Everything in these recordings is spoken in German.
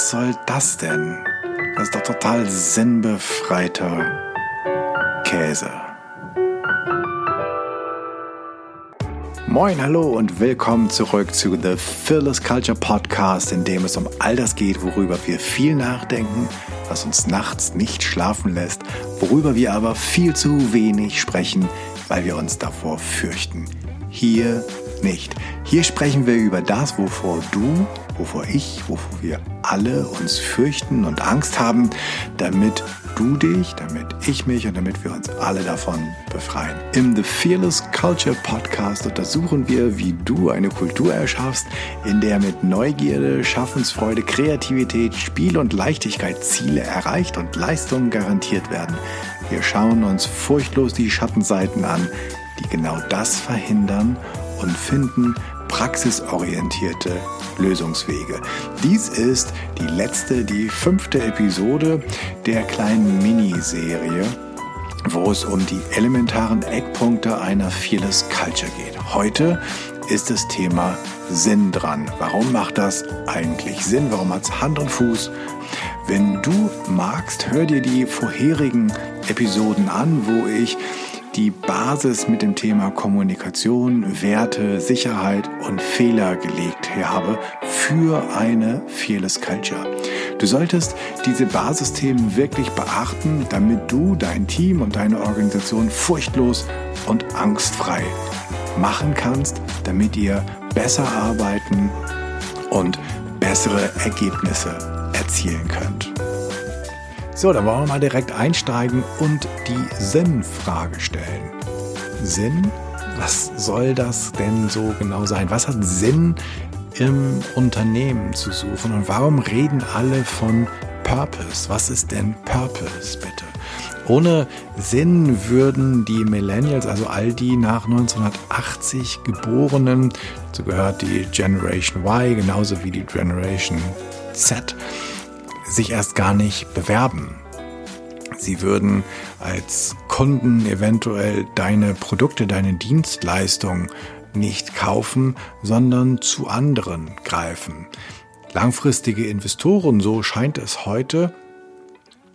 was soll das denn? Das ist doch total sinnbefreiter Käse. Moin, hallo und willkommen zurück zu The Fearless Culture Podcast, in dem es um all das geht, worüber wir viel nachdenken, was uns nachts nicht schlafen lässt, worüber wir aber viel zu wenig sprechen, weil wir uns davor fürchten. Hier nicht. Hier sprechen wir über das, wovor du, wovor ich, wovor wir alle uns fürchten und Angst haben, damit du dich, damit ich mich und damit wir uns alle davon befreien. Im The Fearless Culture Podcast untersuchen wir, wie du eine Kultur erschaffst, in der mit Neugierde, Schaffensfreude, Kreativität, Spiel und Leichtigkeit Ziele erreicht und Leistungen garantiert werden. Wir schauen uns furchtlos die Schattenseiten an, die genau das verhindern und finden praxisorientierte Lösungswege. Dies ist die letzte, die fünfte Episode der kleinen Miniserie, wo es um die elementaren Eckpunkte einer Fearless Culture geht. Heute ist das Thema Sinn dran. Warum macht das eigentlich Sinn? Warum hat es Hand und Fuß? Wenn du magst, hör dir die vorherigen Episoden an, wo ich die Basis mit dem Thema Kommunikation, Werte, Sicherheit und Fehler gelegt habe für eine Fearless Culture. Du solltest diese Basisthemen wirklich beachten, damit du dein Team und deine Organisation furchtlos und angstfrei machen kannst, damit ihr besser arbeiten und bessere Ergebnisse erzielen könnt. So, dann wollen wir mal direkt einsteigen und die Sinnfrage stellen. Sinn? Was soll das denn so genau sein? Was hat Sinn im Unternehmen zu suchen? Und warum reden alle von Purpose? Was ist denn Purpose, bitte? Ohne Sinn würden die Millennials, also all die nach 1980 geborenen, dazu gehört die Generation Y genauso wie die Generation Z, sich erst gar nicht bewerben. Sie würden als Kunden eventuell deine Produkte, deine Dienstleistung nicht kaufen, sondern zu anderen greifen. Langfristige Investoren, so scheint es heute,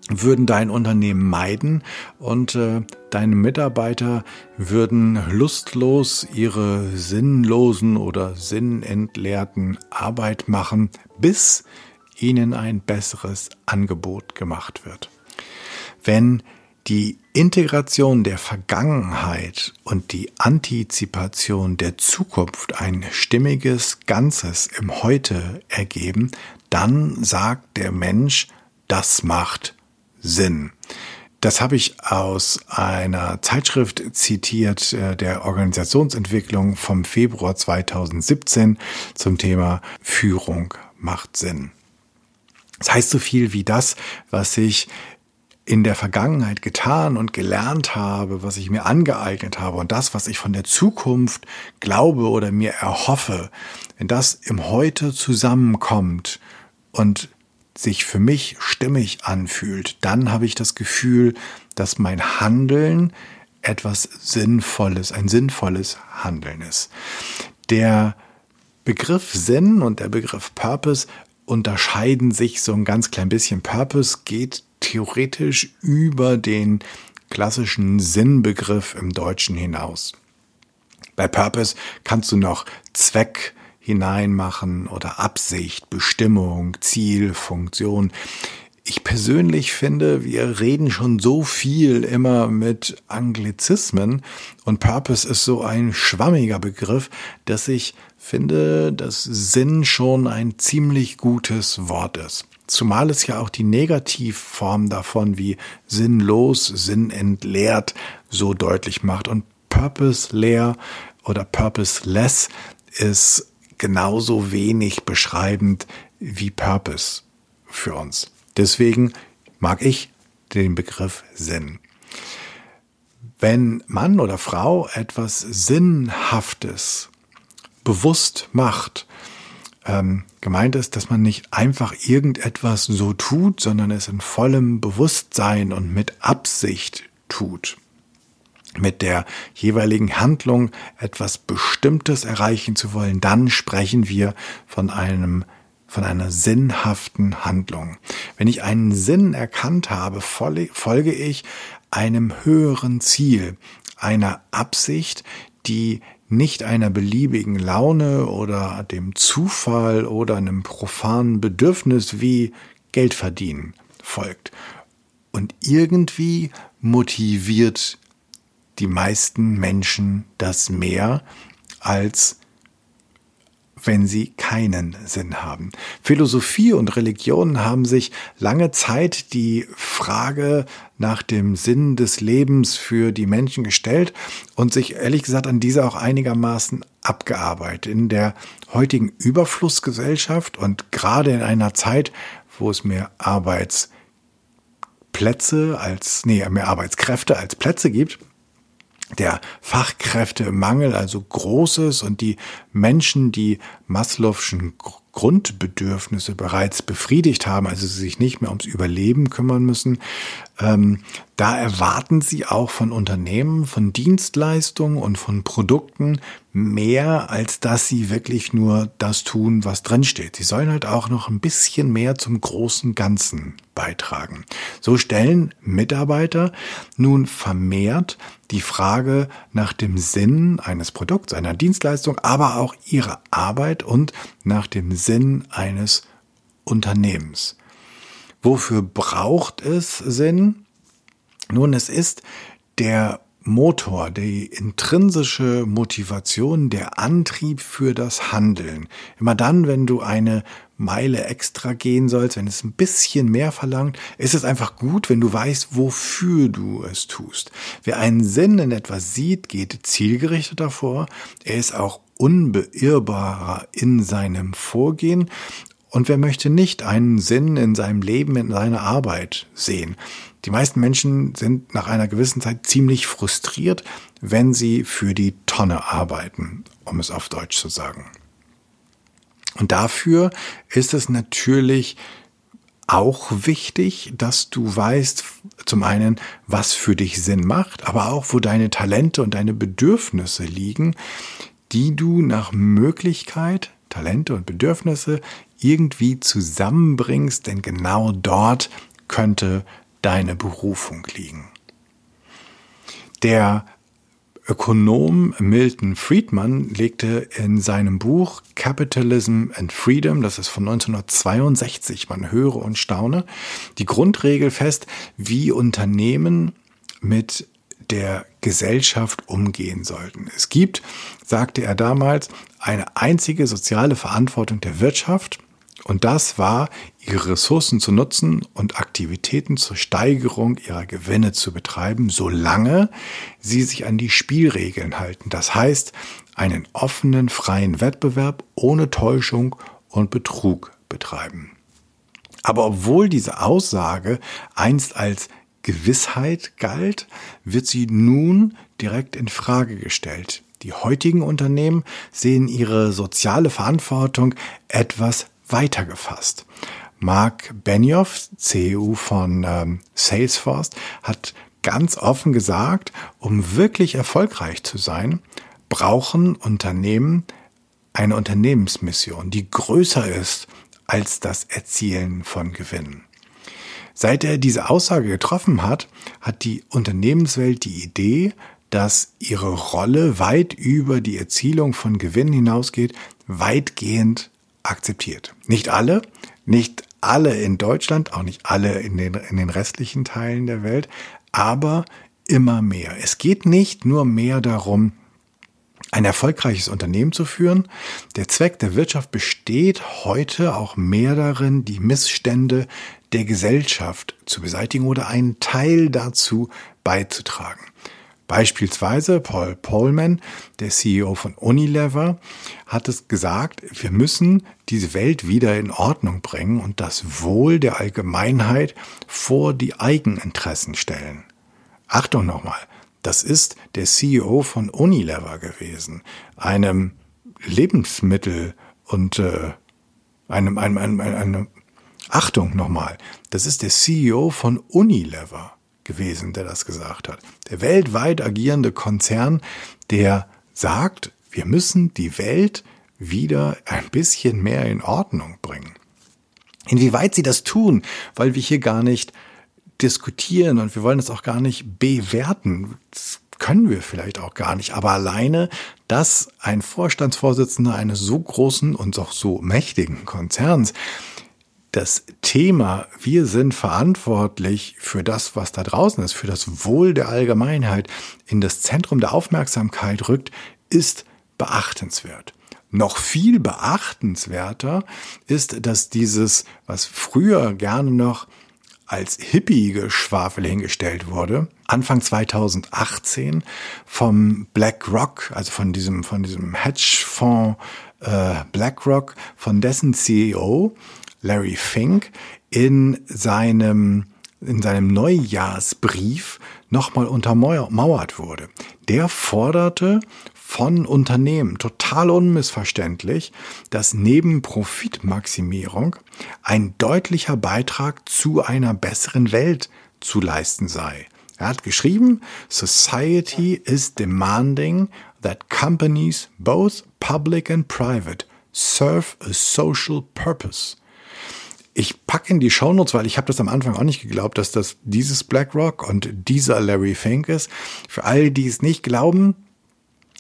würden dein Unternehmen meiden und äh, deine Mitarbeiter würden lustlos ihre sinnlosen oder sinnentleerten Arbeit machen, bis ihnen ein besseres Angebot gemacht wird. Wenn die Integration der Vergangenheit und die Antizipation der Zukunft ein stimmiges Ganzes im Heute ergeben, dann sagt der Mensch, das macht Sinn. Das habe ich aus einer Zeitschrift zitiert, äh, der Organisationsentwicklung vom Februar 2017 zum Thema Führung macht Sinn. Das heißt so viel wie das, was ich in der Vergangenheit getan und gelernt habe, was ich mir angeeignet habe und das, was ich von der Zukunft glaube oder mir erhoffe, wenn das im Heute zusammenkommt und sich für mich stimmig anfühlt, dann habe ich das Gefühl, dass mein Handeln etwas Sinnvolles, ein sinnvolles Handeln ist. Der Begriff Sinn und der Begriff Purpose unterscheiden sich so ein ganz klein bisschen. Purpose geht theoretisch über den klassischen Sinnbegriff im Deutschen hinaus. Bei Purpose kannst du noch Zweck hineinmachen oder Absicht, Bestimmung, Ziel, Funktion. Ich persönlich finde, wir reden schon so viel immer mit Anglizismen und Purpose ist so ein schwammiger Begriff, dass ich finde, dass Sinn schon ein ziemlich gutes Wort ist. Zumal es ja auch die Negativform davon wie sinnlos, sinnentleert so deutlich macht. Und purpose leer oder purposeless ist genauso wenig beschreibend wie Purpose für uns. Deswegen mag ich den Begriff Sinn. Wenn Mann oder Frau etwas Sinnhaftes bewusst macht, ähm, gemeint ist, dass man nicht einfach irgendetwas so tut, sondern es in vollem Bewusstsein und mit Absicht tut. Mit der jeweiligen Handlung etwas Bestimmtes erreichen zu wollen, dann sprechen wir von einem von einer sinnhaften Handlung. Wenn ich einen Sinn erkannt habe, folge ich einem höheren Ziel, einer Absicht, die nicht einer beliebigen Laune oder dem Zufall oder einem profanen Bedürfnis wie Geld verdienen folgt. Und irgendwie motiviert die meisten Menschen das mehr als wenn sie keinen Sinn haben. Philosophie und Religion haben sich lange Zeit die Frage nach dem Sinn des Lebens für die Menschen gestellt und sich ehrlich gesagt an diese auch einigermaßen abgearbeitet. In der heutigen Überflussgesellschaft und gerade in einer Zeit, wo es mehr Arbeitsplätze als, nee, mehr Arbeitskräfte als Plätze gibt, der Fachkräftemangel also groß ist und die Menschen, die Maslow'schen Grundbedürfnisse bereits befriedigt haben, also sie sich nicht mehr ums Überleben kümmern müssen, ähm, da erwarten sie auch von Unternehmen, von Dienstleistungen und von Produkten mehr, als dass sie wirklich nur das tun, was drinsteht. Sie sollen halt auch noch ein bisschen mehr zum großen Ganzen beitragen. So stellen Mitarbeiter nun vermehrt die Frage nach dem Sinn eines Produkts, einer Dienstleistung, aber auch ihrer Arbeit und nach dem Sinn eines Unternehmens. Wofür braucht es Sinn? Nun, es ist der Motor, die intrinsische Motivation, der Antrieb für das Handeln. Immer dann, wenn du eine Meile extra gehen sollst, wenn es ein bisschen mehr verlangt, ist es einfach gut, wenn du weißt, wofür du es tust. Wer einen Sinn in etwas sieht, geht zielgerichtet davor. Er ist auch unbeirrbarer in seinem Vorgehen und wer möchte nicht einen Sinn in seinem Leben, in seiner Arbeit sehen? Die meisten Menschen sind nach einer gewissen Zeit ziemlich frustriert, wenn sie für die Tonne arbeiten, um es auf Deutsch zu sagen. Und dafür ist es natürlich auch wichtig, dass du weißt, zum einen, was für dich Sinn macht, aber auch, wo deine Talente und deine Bedürfnisse liegen, die du nach Möglichkeit, Talente und Bedürfnisse irgendwie zusammenbringst, denn genau dort könnte deine Berufung liegen. Der Ökonom Milton Friedman legte in seinem Buch Capitalism and Freedom, das ist von 1962, man höre und staune, die Grundregel fest, wie Unternehmen mit der Gesellschaft umgehen sollten. Es gibt, sagte er damals, eine einzige soziale Verantwortung der Wirtschaft und das war, ihre Ressourcen zu nutzen und Aktivitäten zur Steigerung ihrer Gewinne zu betreiben, solange sie sich an die Spielregeln halten. Das heißt, einen offenen, freien Wettbewerb ohne Täuschung und Betrug betreiben. Aber obwohl diese Aussage einst als Gewissheit galt, wird sie nun direkt in Frage gestellt. Die heutigen Unternehmen sehen ihre soziale Verantwortung etwas weitergefasst. Mark Benioff, CEO von ähm, Salesforce, hat ganz offen gesagt, um wirklich erfolgreich zu sein, brauchen Unternehmen eine Unternehmensmission, die größer ist als das Erzielen von Gewinnen. Seit er diese Aussage getroffen hat, hat die Unternehmenswelt die Idee, dass ihre Rolle weit über die Erzielung von Gewinnen hinausgeht, weitgehend akzeptiert. Nicht alle, nicht alle in Deutschland, auch nicht alle in den, in den restlichen Teilen der Welt, aber immer mehr. Es geht nicht nur mehr darum, ein erfolgreiches Unternehmen zu führen. Der Zweck der Wirtschaft besteht heute auch mehr darin, die Missstände der Gesellschaft zu beseitigen oder einen Teil dazu beizutragen. Beispielsweise Paul Polman, der CEO von Unilever, hat es gesagt, wir müssen diese Welt wieder in Ordnung bringen und das Wohl der Allgemeinheit vor die Eigeninteressen stellen. Achtung nochmal, das ist der CEO von Unilever gewesen, einem Lebensmittel und äh, einem, einem, einem, einem, einem Achtung nochmal, das ist der CEO von Unilever gewesen, der das gesagt hat. Der weltweit agierende Konzern, der sagt, wir müssen die Welt wieder ein bisschen mehr in Ordnung bringen. Inwieweit sie das tun, weil wir hier gar nicht diskutieren und wir wollen es auch gar nicht bewerten. Das können wir vielleicht auch gar nicht. Aber alleine, dass ein Vorstandsvorsitzender eines so großen und auch so mächtigen Konzerns das Thema, wir sind verantwortlich für das, was da draußen ist, für das Wohl der Allgemeinheit, in das Zentrum der Aufmerksamkeit rückt, ist beachtenswert. Noch viel beachtenswerter ist, dass dieses, was früher gerne noch als Hippie-Geschwafel hingestellt wurde, Anfang 2018 vom BlackRock, also von diesem, von diesem Hedgefonds äh, BlackRock, von dessen CEO Larry Fink in seinem in seinem Neujahrsbrief nochmal untermauert wurde. Der forderte von Unternehmen total unmissverständlich, dass neben Profitmaximierung ein deutlicher Beitrag zu einer besseren Welt zu leisten sei. Er hat geschrieben, Society is demanding that companies, both public and private, serve a social purpose. Ich packe in die Shownotes, weil ich habe das am Anfang auch nicht geglaubt, dass das dieses BlackRock und dieser Larry Fink ist. Für alle, die es nicht glauben,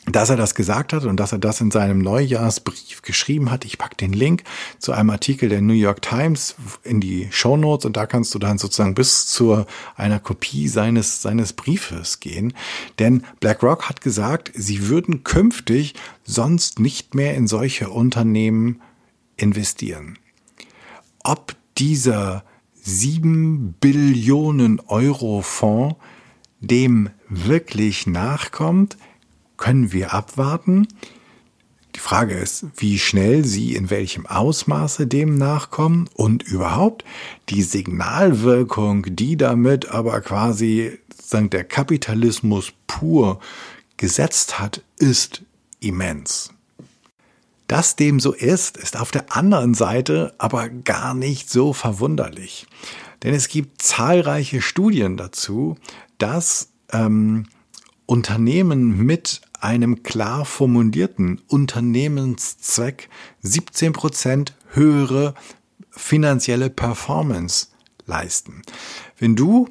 dass er das gesagt hat und dass er das in seinem Neujahrsbrief geschrieben hat. Ich pack den Link zu einem Artikel der New York Times in die Show Notes und da kannst du dann sozusagen bis zu einer Kopie seines, seines Briefes gehen. Denn BlackRock hat gesagt, sie würden künftig sonst nicht mehr in solche Unternehmen investieren. Ob dieser sieben Billionen Euro Fonds dem wirklich nachkommt, können wir abwarten. Die Frage ist, wie schnell sie in welchem Ausmaße dem nachkommen und überhaupt die Signalwirkung, die damit aber quasi sagen, der Kapitalismus pur gesetzt hat, ist immens. Dass dem so ist, ist auf der anderen Seite aber gar nicht so verwunderlich. Denn es gibt zahlreiche Studien dazu, dass ähm, Unternehmen mit einem klar formulierten Unternehmenszweck 17 Prozent höhere finanzielle Performance leisten. Wenn du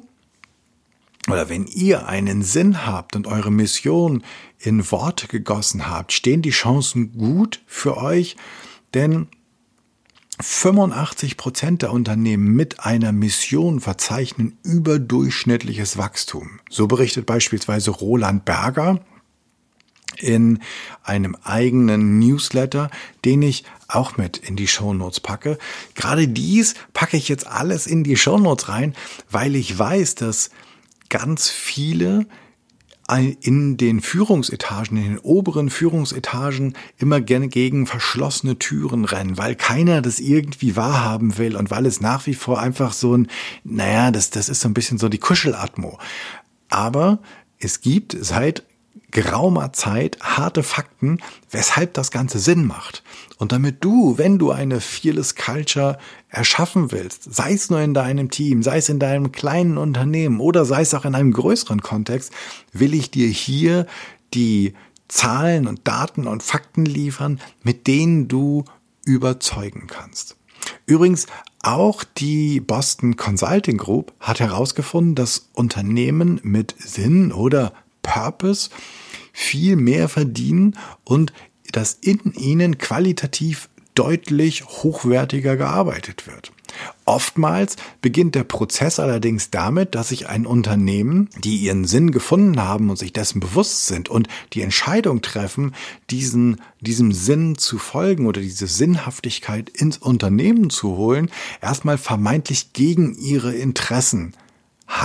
oder wenn ihr einen Sinn habt und eure Mission in Worte gegossen habt, stehen die Chancen gut für euch, denn 85 Prozent der Unternehmen mit einer Mission verzeichnen überdurchschnittliches Wachstum. So berichtet beispielsweise Roland Berger in einem eigenen Newsletter, den ich auch mit in die Shownotes packe. Gerade dies packe ich jetzt alles in die Shownotes rein, weil ich weiß, dass ganz viele in den Führungsetagen, in den oberen Führungsetagen immer gerne gegen verschlossene Türen rennen, weil keiner das irgendwie wahrhaben will und weil es nach wie vor einfach so ein, naja, das, das ist so ein bisschen so die Kuschelatmo. Aber es gibt seit geraumer Zeit harte Fakten, weshalb das Ganze Sinn macht. Und damit du, wenn du eine Fearless Culture erschaffen willst, sei es nur in deinem Team, sei es in deinem kleinen Unternehmen oder sei es auch in einem größeren Kontext, will ich dir hier die Zahlen und Daten und Fakten liefern, mit denen du überzeugen kannst. Übrigens, auch die Boston Consulting Group hat herausgefunden, dass Unternehmen mit Sinn oder Purpose viel mehr verdienen und dass in ihnen qualitativ deutlich hochwertiger gearbeitet wird. Oftmals beginnt der Prozess allerdings damit, dass sich ein Unternehmen, die ihren Sinn gefunden haben und sich dessen bewusst sind und die Entscheidung treffen, diesen, diesem Sinn zu folgen oder diese Sinnhaftigkeit ins Unternehmen zu holen, erstmal vermeintlich gegen ihre Interessen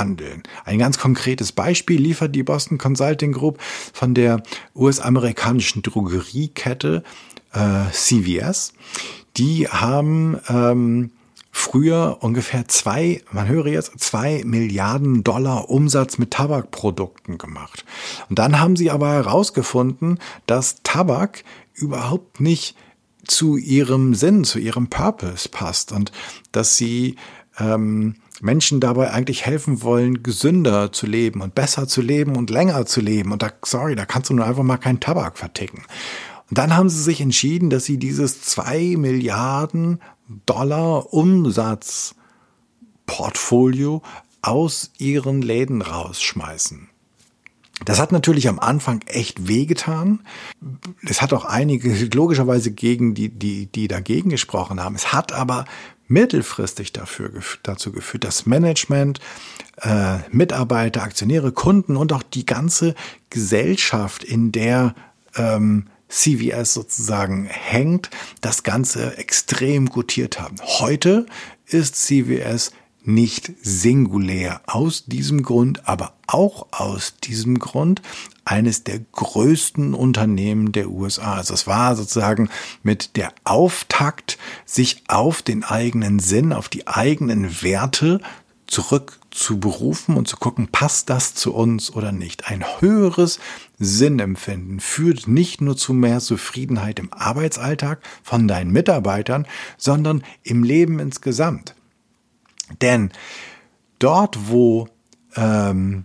handeln. Ein ganz konkretes Beispiel liefert die Boston Consulting Group von der US-amerikanischen Drogeriekette äh, CVS. Die haben ähm, früher ungefähr zwei, man höre jetzt, zwei Milliarden Dollar Umsatz mit Tabakprodukten gemacht. Und dann haben sie aber herausgefunden, dass Tabak überhaupt nicht zu ihrem Sinn, zu ihrem Purpose passt und dass sie ähm, Menschen dabei eigentlich helfen wollen, gesünder zu leben und besser zu leben und länger zu leben. Und da, sorry, da kannst du nur einfach mal keinen Tabak verticken. Und dann haben sie sich entschieden, dass sie dieses zwei Milliarden Dollar Umsatzportfolio aus ihren Läden rausschmeißen. Das hat natürlich am Anfang echt wehgetan. Es hat auch einige logischerweise gegen die, die, die dagegen gesprochen haben. Es hat aber mittelfristig dafür, dazu geführt, dass Management, äh, Mitarbeiter, Aktionäre, Kunden und auch die ganze Gesellschaft, in der ähm, CVS sozusagen hängt, das Ganze extrem gutiert haben. Heute ist CVS nicht singulär aus diesem Grund, aber auch aus diesem Grund eines der größten Unternehmen der USA. Also es war sozusagen mit der Auftakt, sich auf den eigenen Sinn, auf die eigenen Werte zurück zu berufen und zu gucken, passt das zu uns oder nicht. Ein höheres Sinnempfinden führt nicht nur zu mehr Zufriedenheit im Arbeitsalltag von deinen Mitarbeitern, sondern im Leben insgesamt. Denn dort, wo ähm,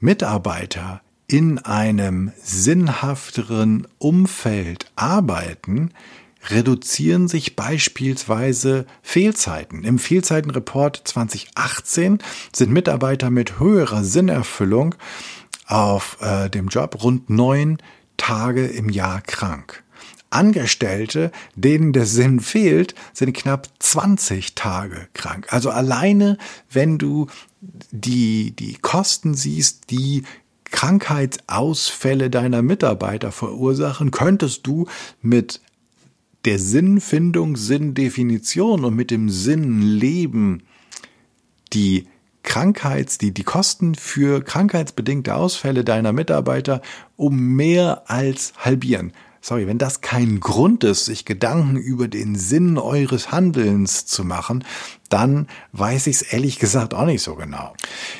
Mitarbeiter in einem sinnhafteren Umfeld arbeiten, reduzieren sich beispielsweise Fehlzeiten. Im Fehlzeitenreport 2018 sind Mitarbeiter mit höherer Sinnerfüllung auf äh, dem Job rund neun Tage im Jahr krank. Angestellte, denen der Sinn fehlt, sind knapp 20 Tage krank. Also alleine, wenn du die, die Kosten siehst, die Krankheitsausfälle deiner Mitarbeiter verursachen, könntest du mit der Sinnfindung, Sinndefinition und mit dem Sinnleben die Krankheits, die, die Kosten für krankheitsbedingte Ausfälle deiner Mitarbeiter um mehr als halbieren sorry, wenn das kein Grund ist, sich Gedanken über den Sinn eures Handelns zu machen, dann weiß ich es ehrlich gesagt auch nicht so genau.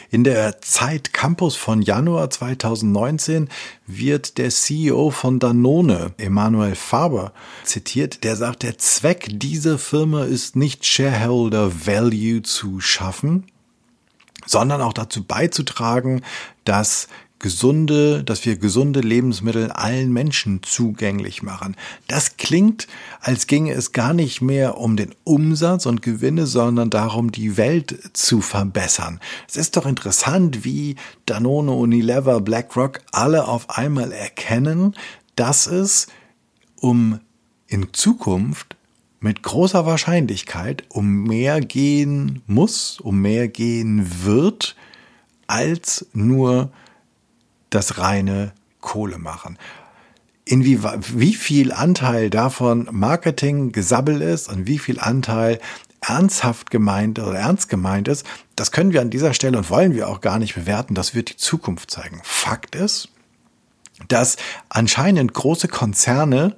In der Zeit Campus von Januar 2019 wird der CEO von Danone, Emanuel Faber, zitiert, der sagt, der Zweck dieser Firma ist nicht Shareholder Value zu schaffen, sondern auch dazu beizutragen, dass gesunde, dass wir gesunde Lebensmittel allen Menschen zugänglich machen. Das klingt, als ginge es gar nicht mehr um den Umsatz und Gewinne, sondern darum, die Welt zu verbessern. Es ist doch interessant, wie Danone, Unilever, BlackRock alle auf einmal erkennen, dass es um in Zukunft mit großer Wahrscheinlichkeit um mehr gehen muss, um mehr gehen wird, als nur das reine Kohle machen. Inwie, wie viel Anteil davon Marketing gesabbel ist und wie viel Anteil ernsthaft gemeint oder ernst gemeint ist, das können wir an dieser Stelle und wollen wir auch gar nicht bewerten. Das wird die Zukunft zeigen. Fakt ist, dass anscheinend große Konzerne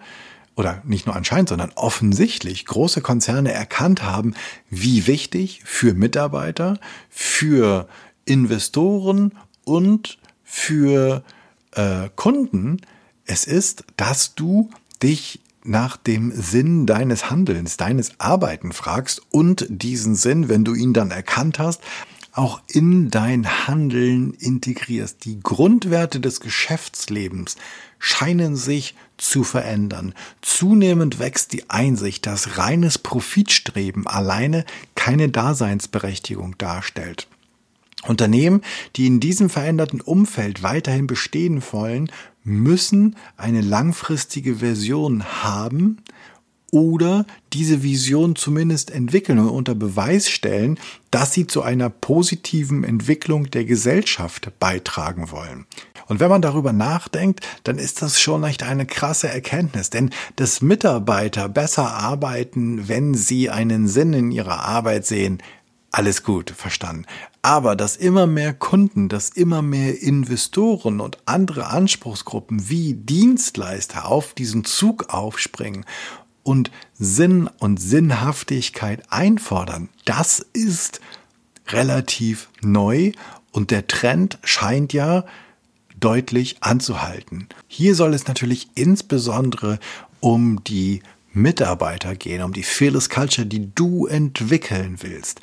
oder nicht nur anscheinend, sondern offensichtlich große Konzerne erkannt haben, wie wichtig für Mitarbeiter, für Investoren und für äh, Kunden es ist, dass du dich nach dem Sinn deines Handelns, deines Arbeiten fragst und diesen Sinn, wenn du ihn dann erkannt hast, auch in dein Handeln integrierst. Die Grundwerte des Geschäftslebens scheinen sich zu verändern. Zunehmend wächst die Einsicht, dass reines Profitstreben alleine keine Daseinsberechtigung darstellt. Unternehmen, die in diesem veränderten Umfeld weiterhin bestehen wollen, müssen eine langfristige Version haben oder diese Vision zumindest entwickeln und unter Beweis stellen, dass sie zu einer positiven Entwicklung der Gesellschaft beitragen wollen. Und wenn man darüber nachdenkt, dann ist das schon echt eine krasse Erkenntnis, denn dass Mitarbeiter besser arbeiten, wenn sie einen Sinn in ihrer Arbeit sehen, alles gut, verstanden. Aber dass immer mehr Kunden, dass immer mehr Investoren und andere Anspruchsgruppen wie Dienstleister auf diesen Zug aufspringen und Sinn und Sinnhaftigkeit einfordern, das ist relativ neu und der Trend scheint ja deutlich anzuhalten. Hier soll es natürlich insbesondere um die Mitarbeiter gehen, um die Fearless Culture, die du entwickeln willst.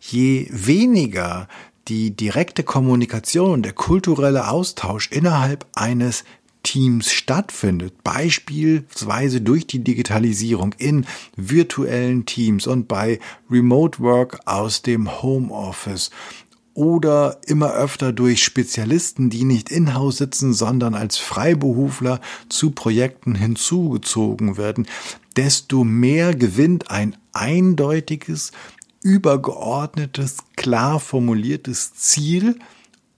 Je weniger die direkte Kommunikation und der kulturelle Austausch innerhalb eines Teams stattfindet, beispielsweise durch die Digitalisierung in virtuellen Teams und bei Remote Work aus dem Homeoffice oder immer öfter durch Spezialisten, die nicht in-house sitzen, sondern als Freiberufler zu Projekten hinzugezogen werden, desto mehr gewinnt ein eindeutiges, übergeordnetes, klar formuliertes Ziel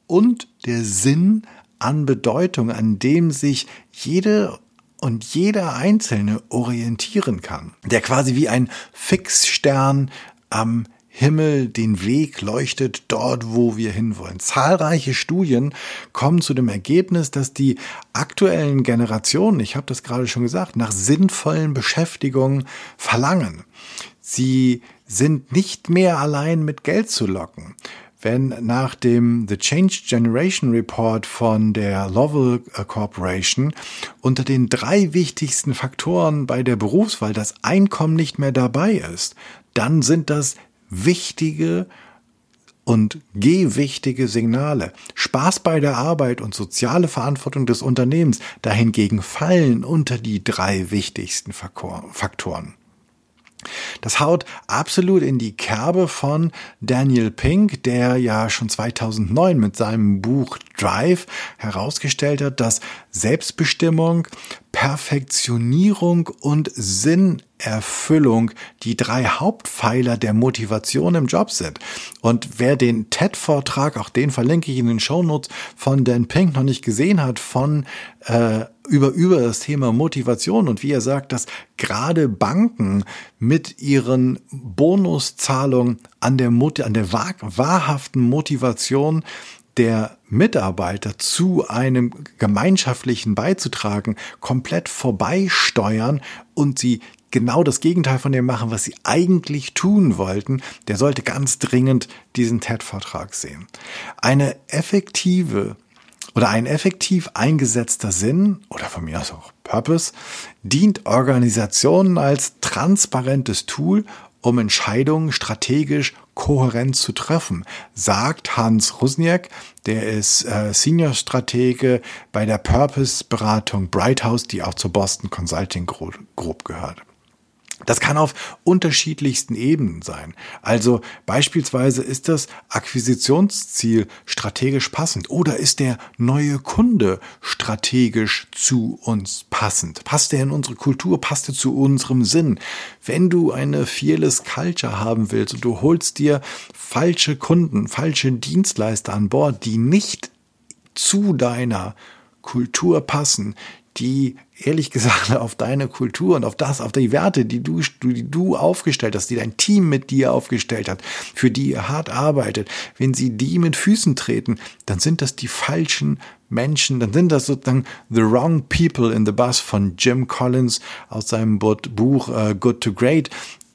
und der Sinn an Bedeutung, an dem sich jede und jeder Einzelne orientieren kann, der quasi wie ein Fixstern am Himmel den Weg leuchtet dort, wo wir hinwollen. Zahlreiche Studien kommen zu dem Ergebnis, dass die aktuellen Generationen, ich habe das gerade schon gesagt, nach sinnvollen Beschäftigungen verlangen. Sie sind nicht mehr allein mit Geld zu locken wenn nach dem The Change Generation Report von der Lovell äh, Corporation unter den drei wichtigsten Faktoren bei der Berufswahl das Einkommen nicht mehr dabei ist, dann sind das wichtige und gewichtige Signale. Spaß bei der Arbeit und soziale Verantwortung des Unternehmens dahingegen fallen unter die drei wichtigsten Faktoren. Das haut absolut in die Kerbe von Daniel Pink, der ja schon 2009 mit seinem Buch Drive herausgestellt hat, dass Selbstbestimmung, Perfektionierung und Sinnerfüllung die drei Hauptpfeiler der Motivation im Job sind. Und wer den TED-Vortrag, auch den verlinke ich in den Shownotes, von Dan Pink noch nicht gesehen hat, von äh, über, über das Thema Motivation und wie er sagt, dass gerade Banken mit ihren Bonuszahlungen an der, an der wahr, wahrhaften Motivation der Mitarbeiter zu einem gemeinschaftlichen beizutragen, komplett vorbeisteuern und sie genau das Gegenteil von dem machen, was sie eigentlich tun wollten, der sollte ganz dringend diesen TED-Vortrag sehen. Eine effektive oder ein effektiv eingesetzter Sinn oder von mir aus auch Purpose dient Organisationen als transparentes Tool, um Entscheidungen strategisch kohärent zu treffen, sagt Hans Rusniak, der ist äh, Senior-Stratege bei der Purpose-Beratung Brighthouse, die auch zur Boston Consulting Group gehört. Das kann auf unterschiedlichsten Ebenen sein. Also beispielsweise ist das Akquisitionsziel strategisch passend oder ist der neue Kunde strategisch zu uns passend? Passt er in unsere Kultur? Passt er zu unserem Sinn? Wenn du eine fearless Culture haben willst und du holst dir falsche Kunden, falsche Dienstleister an Bord, die nicht zu deiner Kultur passen, die ehrlich gesagt auf deine Kultur und auf das, auf die Werte, die du, die du aufgestellt hast, die dein Team mit dir aufgestellt hat, für die ihr hart arbeitet, wenn sie die mit Füßen treten, dann sind das die falschen Menschen, dann sind das sozusagen the wrong people in the bus von Jim Collins aus seinem Buch uh, Good to Great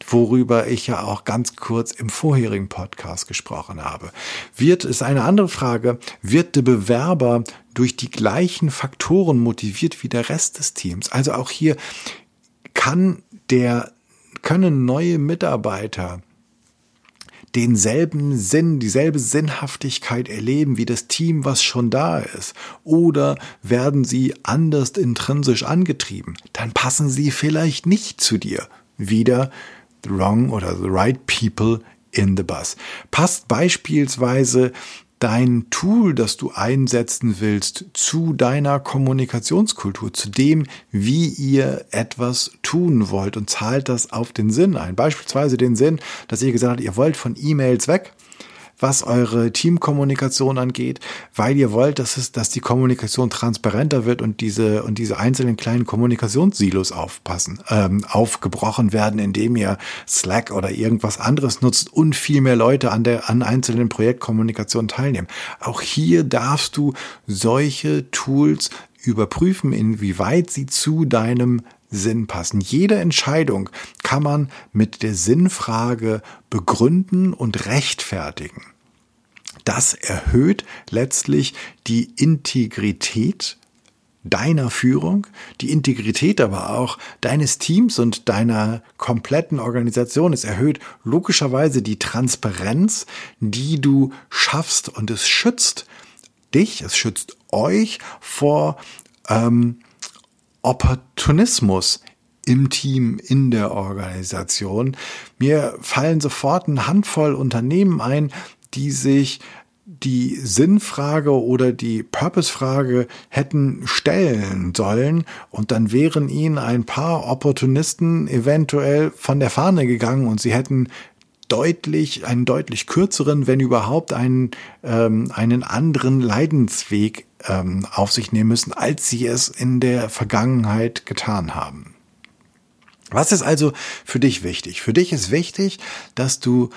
worüber ich ja auch ganz kurz im vorherigen Podcast gesprochen habe. Wird, ist eine andere Frage, wird der Bewerber durch die gleichen Faktoren motiviert wie der Rest des Teams? Also auch hier kann der, können neue Mitarbeiter denselben Sinn, dieselbe Sinnhaftigkeit erleben wie das Team, was schon da ist? Oder werden sie anders intrinsisch angetrieben? Dann passen sie vielleicht nicht zu dir. Wieder the wrong oder the right people in the bus. Passt beispielsweise dein Tool, das du einsetzen willst, zu deiner Kommunikationskultur, zu dem, wie ihr etwas tun wollt und zahlt das auf den Sinn ein. Beispielsweise den Sinn, dass ihr gesagt habt, ihr wollt von E-Mails weg was eure Teamkommunikation angeht, weil ihr wollt, dass es, dass die Kommunikation transparenter wird und diese und diese einzelnen kleinen Kommunikationssilos aufpassen, ähm, aufgebrochen werden, indem ihr Slack oder irgendwas anderes nutzt und viel mehr Leute an der an einzelnen Projektkommunikationen teilnehmen. Auch hier darfst du solche Tools überprüfen, inwieweit sie zu deinem Sinn passen. Jede Entscheidung kann man mit der Sinnfrage begründen und rechtfertigen. Das erhöht letztlich die Integrität deiner Führung, die Integrität aber auch deines Teams und deiner kompletten Organisation. Es erhöht logischerweise die Transparenz, die du schaffst und es schützt dich, es schützt euch vor ähm, Opportunismus im Team, in der Organisation. Mir fallen sofort eine Handvoll Unternehmen ein, die sich die Sinnfrage oder die Purpose-Frage hätten stellen sollen und dann wären ihnen ein paar Opportunisten eventuell von der Fahne gegangen und sie hätten deutlich, einen deutlich kürzeren, wenn überhaupt einen, ähm, einen anderen Leidensweg ähm, auf sich nehmen müssen, als sie es in der Vergangenheit getan haben. Was ist also für dich wichtig? Für dich ist wichtig, dass du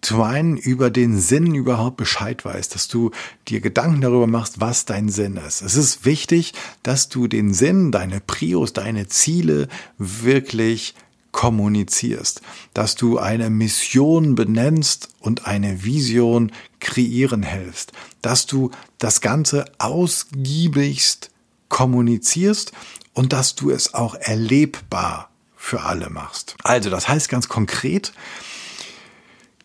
zum einen über den Sinn überhaupt Bescheid weißt, dass du dir Gedanken darüber machst, was dein Sinn ist. Es ist wichtig, dass du den Sinn, deine Prios, deine Ziele wirklich kommunizierst, dass du eine Mission benennst und eine Vision kreieren hilfst, dass du das Ganze ausgiebigst kommunizierst und dass du es auch erlebbar für alle machst. Also das heißt ganz konkret,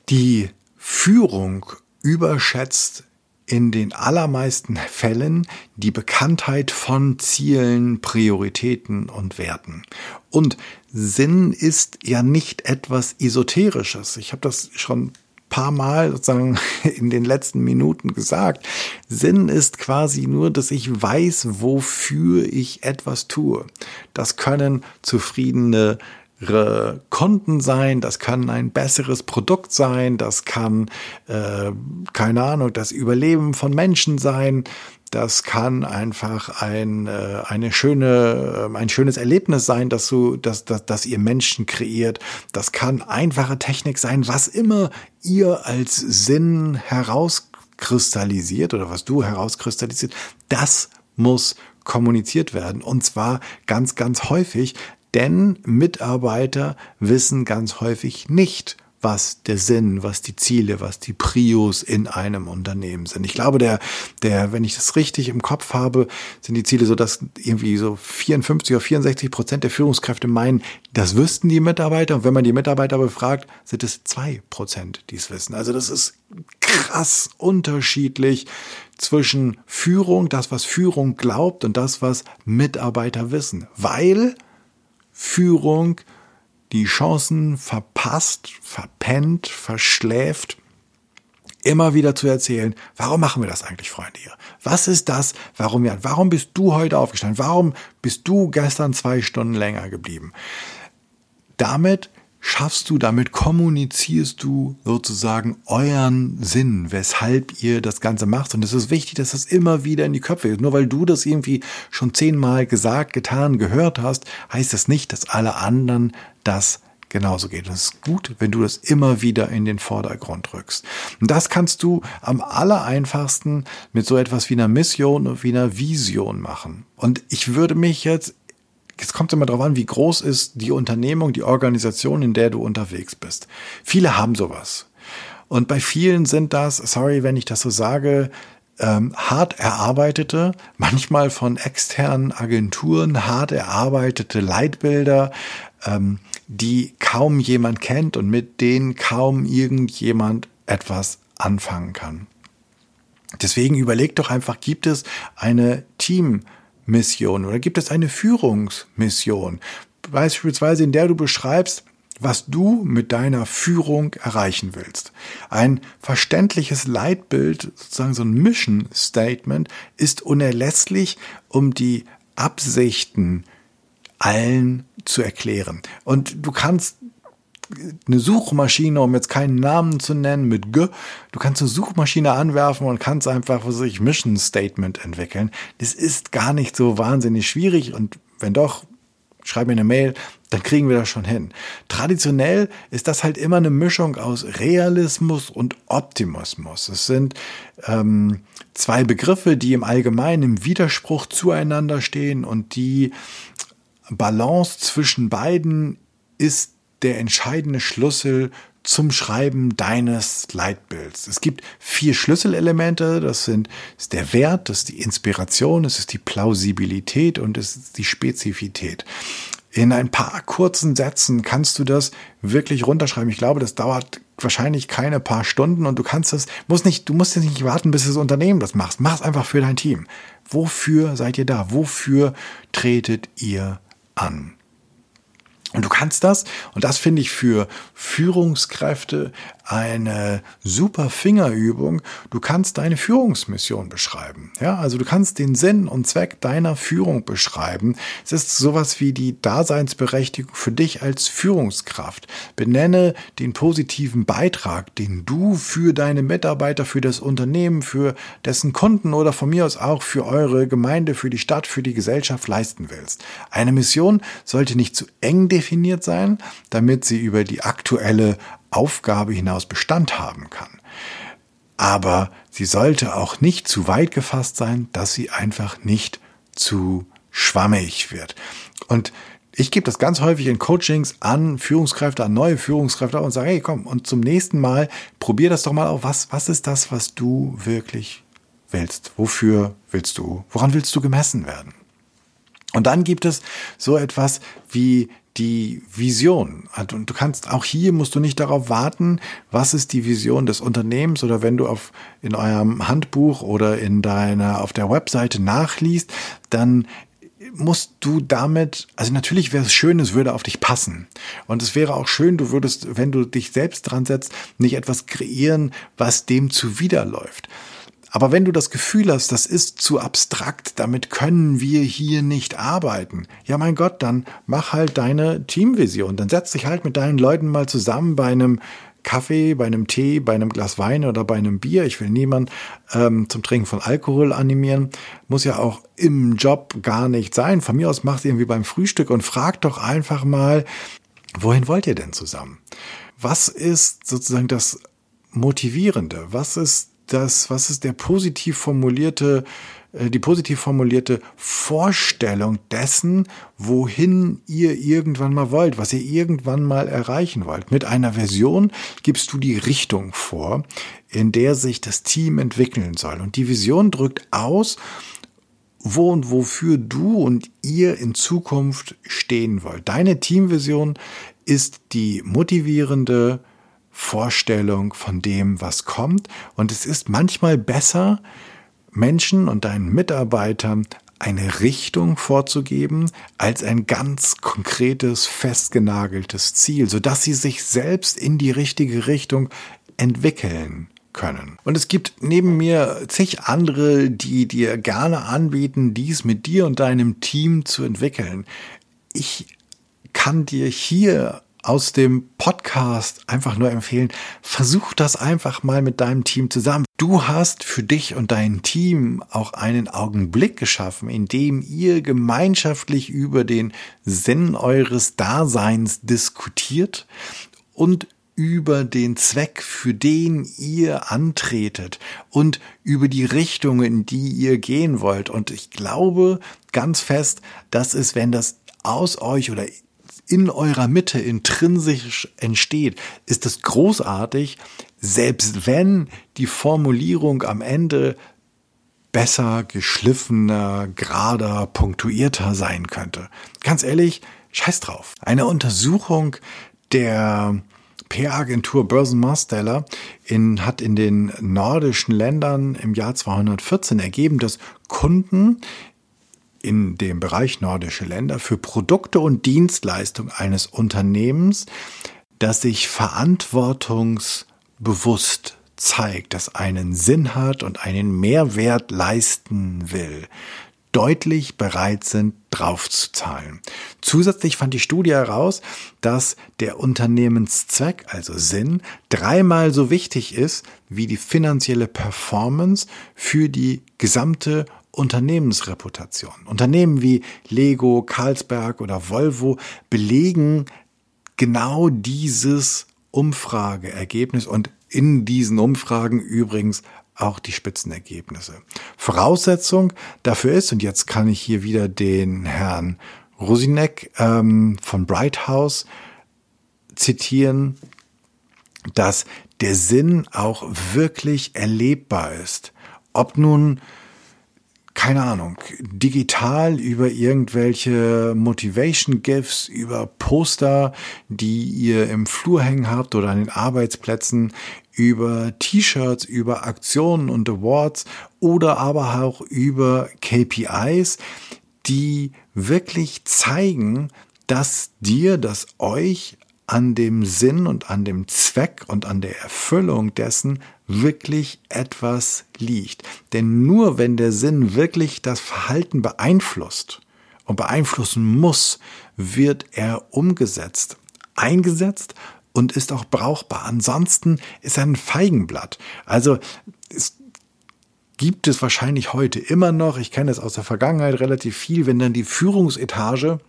die Führung überschätzt in den allermeisten Fällen die Bekanntheit von Zielen, Prioritäten und Werten. Und Sinn ist ja nicht etwas Esoterisches. Ich habe das schon paar Mal sozusagen in den letzten Minuten gesagt. Sinn ist quasi nur, dass ich weiß, wofür ich etwas tue. Das können zufriedene Kunden sein, das kann ein besseres Produkt sein, das kann, äh, keine Ahnung, das Überleben von Menschen sein, das kann einfach ein, äh, eine schöne, äh, ein schönes Erlebnis sein, dass du, dass, dass, dass ihr Menschen kreiert. Das kann einfache Technik sein, was immer ihr als Sinn herauskristallisiert oder was du herauskristallisiert, das muss kommuniziert werden. Und zwar ganz, ganz häufig, denn Mitarbeiter wissen ganz häufig nicht, was der Sinn, was die Ziele, was die Prios in einem Unternehmen sind. Ich glaube, der, der, wenn ich das richtig im Kopf habe, sind die Ziele so, dass irgendwie so 54 oder 64 Prozent der Führungskräfte meinen, das wüssten die Mitarbeiter. Und wenn man die Mitarbeiter befragt, sind es zwei Prozent, die es wissen. Also das ist krass unterschiedlich zwischen Führung, das, was Führung glaubt und das, was Mitarbeiter wissen. Weil Führung die Chancen verpasst, verpennt, verschläft, immer wieder zu erzählen, warum machen wir das eigentlich, Freunde hier? Was ist das? Warum ja? Warum bist du heute aufgestanden? Warum bist du gestern zwei Stunden länger geblieben? Damit schaffst du, damit kommunizierst du sozusagen euren Sinn, weshalb ihr das Ganze macht. Und es ist wichtig, dass das immer wieder in die Köpfe ist. Nur weil du das irgendwie schon zehnmal gesagt, getan, gehört hast, heißt das nicht, dass alle anderen das genauso geht. Es ist gut, wenn du das immer wieder in den Vordergrund rückst. Und das kannst du am allereinfachsten mit so etwas wie einer Mission und wie einer Vision machen. Und ich würde mich jetzt Jetzt kommt immer darauf an, wie groß ist die Unternehmung, die Organisation, in der du unterwegs bist. Viele haben sowas. Und bei vielen sind das, sorry, wenn ich das so sage, ähm, hart erarbeitete, manchmal von externen Agenturen hart erarbeitete Leitbilder, ähm, die kaum jemand kennt und mit denen kaum irgendjemand etwas anfangen kann. Deswegen überleg doch einfach, gibt es eine Team- Mission oder gibt es eine Führungsmission? Beispielsweise, in der du beschreibst, was du mit deiner Führung erreichen willst. Ein verständliches Leitbild, sozusagen so ein Mission Statement, ist unerlässlich, um die Absichten allen zu erklären. Und du kannst eine Suchmaschine, um jetzt keinen Namen zu nennen, mit G. Du kannst eine Suchmaschine anwerfen und kannst einfach für sich Mission Statement entwickeln. Das ist gar nicht so wahnsinnig schwierig und wenn doch, schreib mir eine Mail, dann kriegen wir das schon hin. Traditionell ist das halt immer eine Mischung aus Realismus und Optimismus. Es sind ähm, zwei Begriffe, die im Allgemeinen im Widerspruch zueinander stehen und die Balance zwischen beiden ist der entscheidende Schlüssel zum Schreiben deines Leitbilds. Es gibt vier Schlüsselelemente. Das sind das ist der Wert, das ist die Inspiration, es ist die Plausibilität und es ist die Spezifität. In ein paar kurzen Sätzen kannst du das wirklich runterschreiben. Ich glaube, das dauert wahrscheinlich keine paar Stunden und du kannst es, musst nicht, du musst jetzt nicht warten, bis das Unternehmen das macht. Mach es einfach für dein Team. Wofür seid ihr da? Wofür tretet ihr an? Und du kannst das, und das finde ich für Führungskräfte eine super Fingerübung. Du kannst deine Führungsmission beschreiben. Ja, also du kannst den Sinn und Zweck deiner Führung beschreiben. Es ist sowas wie die Daseinsberechtigung für dich als Führungskraft. Benenne den positiven Beitrag, den du für deine Mitarbeiter, für das Unternehmen, für dessen Kunden oder von mir aus auch für eure Gemeinde, für die Stadt, für die Gesellschaft leisten willst. Eine Mission sollte nicht zu eng definiert sein, damit sie über die aktuelle Aufgabe hinaus Bestand haben kann. Aber sie sollte auch nicht zu weit gefasst sein, dass sie einfach nicht zu schwammig wird. Und ich gebe das ganz häufig in Coachings an Führungskräfte, an neue Führungskräfte und sage, hey, komm, und zum nächsten Mal probier das doch mal auf. Was, was ist das, was du wirklich willst? Wofür willst du? Woran willst du gemessen werden? Und dann gibt es so etwas wie die Vision. Und du kannst auch hier musst du nicht darauf warten, was ist die Vision des Unternehmens oder wenn du auf in eurem Handbuch oder in deiner auf der Webseite nachliest, dann musst du damit, also natürlich wäre es schön, es würde auf dich passen. Und es wäre auch schön, du würdest, wenn du dich selbst dran setzt, nicht etwas kreieren, was dem zuwiderläuft. Aber wenn du das Gefühl hast, das ist zu abstrakt, damit können wir hier nicht arbeiten, ja mein Gott, dann mach halt deine Teamvision. Dann setz dich halt mit deinen Leuten mal zusammen bei einem Kaffee, bei einem Tee, bei einem Glas Wein oder bei einem Bier. Ich will niemand ähm, zum Trinken von Alkohol animieren. Muss ja auch im Job gar nicht sein. Von mir aus mach es irgendwie beim Frühstück und frag doch einfach mal, wohin wollt ihr denn zusammen? Was ist sozusagen das Motivierende? Was ist das, was ist der positiv formulierte, äh, die positiv formulierte Vorstellung dessen, wohin ihr irgendwann mal wollt, was ihr irgendwann mal erreichen wollt. Mit einer Version gibst du die Richtung vor, in der sich das Team entwickeln soll. Und die Vision drückt aus, wo und wofür du und ihr in Zukunft stehen wollt. Deine Teamvision ist die motivierende, Vorstellung von dem, was kommt. Und es ist manchmal besser, Menschen und deinen Mitarbeitern eine Richtung vorzugeben als ein ganz konkretes, festgenageltes Ziel, sodass sie sich selbst in die richtige Richtung entwickeln können. Und es gibt neben mir zig andere, die dir gerne anbieten, dies mit dir und deinem Team zu entwickeln. Ich kann dir hier aus dem Podcast einfach nur empfehlen, versuch das einfach mal mit deinem Team zusammen. Du hast für dich und dein Team auch einen Augenblick geschaffen, in dem ihr gemeinschaftlich über den Sinn eures Daseins diskutiert und über den Zweck, für den ihr antretet und über die Richtung, in die ihr gehen wollt. Und ich glaube ganz fest, dass es, wenn das aus euch oder in eurer Mitte intrinsisch entsteht, ist es großartig, selbst wenn die Formulierung am Ende besser, geschliffener, gerader, punktuierter sein könnte. Ganz ehrlich, scheiß drauf. Eine Untersuchung der PR-Agentur Börsenmarsteller in, hat in den nordischen Ländern im Jahr 214 ergeben, dass Kunden in dem Bereich nordische Länder für Produkte und Dienstleistungen eines Unternehmens, das sich verantwortungsbewusst zeigt, das einen Sinn hat und einen Mehrwert leisten will, deutlich bereit sind, draufzuzahlen. Zusätzlich fand die Studie heraus, dass der Unternehmenszweck, also Sinn, dreimal so wichtig ist wie die finanzielle Performance für die gesamte Unternehmensreputation. Unternehmen wie Lego, Carlsberg oder Volvo belegen genau dieses Umfrageergebnis und in diesen Umfragen übrigens auch die Spitzenergebnisse. Voraussetzung dafür ist, und jetzt kann ich hier wieder den Herrn Rosinek ähm, von Bright House zitieren, dass der Sinn auch wirklich erlebbar ist. Ob nun keine Ahnung, digital über irgendwelche Motivation GIFs, über Poster, die ihr im Flur hängen habt oder an den Arbeitsplätzen, über T-Shirts, über Aktionen und Awards oder aber auch über KPIs, die wirklich zeigen, dass dir, dass euch an dem Sinn und an dem Zweck und an der Erfüllung dessen wirklich etwas liegt. Denn nur wenn der Sinn wirklich das Verhalten beeinflusst und beeinflussen muss, wird er umgesetzt, eingesetzt und ist auch brauchbar. Ansonsten ist er ein Feigenblatt. Also es gibt es wahrscheinlich heute immer noch, ich kenne es aus der Vergangenheit relativ viel, wenn dann die Führungsetage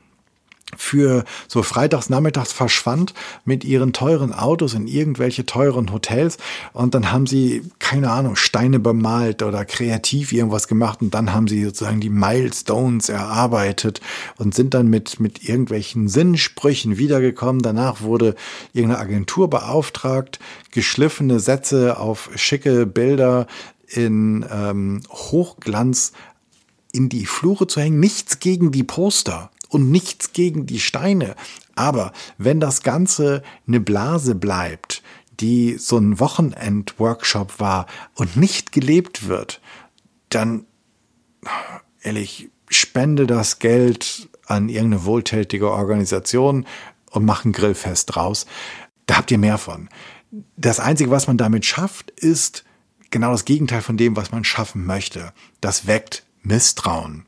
für so freitags nachmittags verschwand mit ihren teuren Autos in irgendwelche teuren Hotels. Und dann haben sie keine Ahnung Steine bemalt oder kreativ irgendwas gemacht. Und dann haben sie sozusagen die Milestones erarbeitet und sind dann mit mit irgendwelchen Sinnsprüchen wiedergekommen. Danach wurde irgendeine Agentur beauftragt geschliffene Sätze auf schicke Bilder in ähm, Hochglanz in die Flure zu hängen nichts gegen die Poster und nichts gegen die Steine. Aber wenn das Ganze eine Blase bleibt, die so ein Wochenend-Workshop war und nicht gelebt wird, dann, ehrlich, spende das Geld an irgendeine wohltätige Organisation und mach ein Grillfest draus. Da habt ihr mehr von. Das Einzige, was man damit schafft, ist genau das Gegenteil von dem, was man schaffen möchte. Das weckt Misstrauen.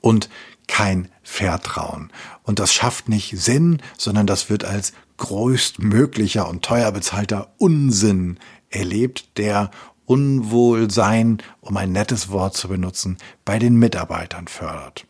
Und kein Vertrauen. Und das schafft nicht Sinn, sondern das wird als größtmöglicher und teuer bezahlter Unsinn erlebt, der Unwohlsein, um ein nettes Wort zu benutzen, bei den Mitarbeitern fördert.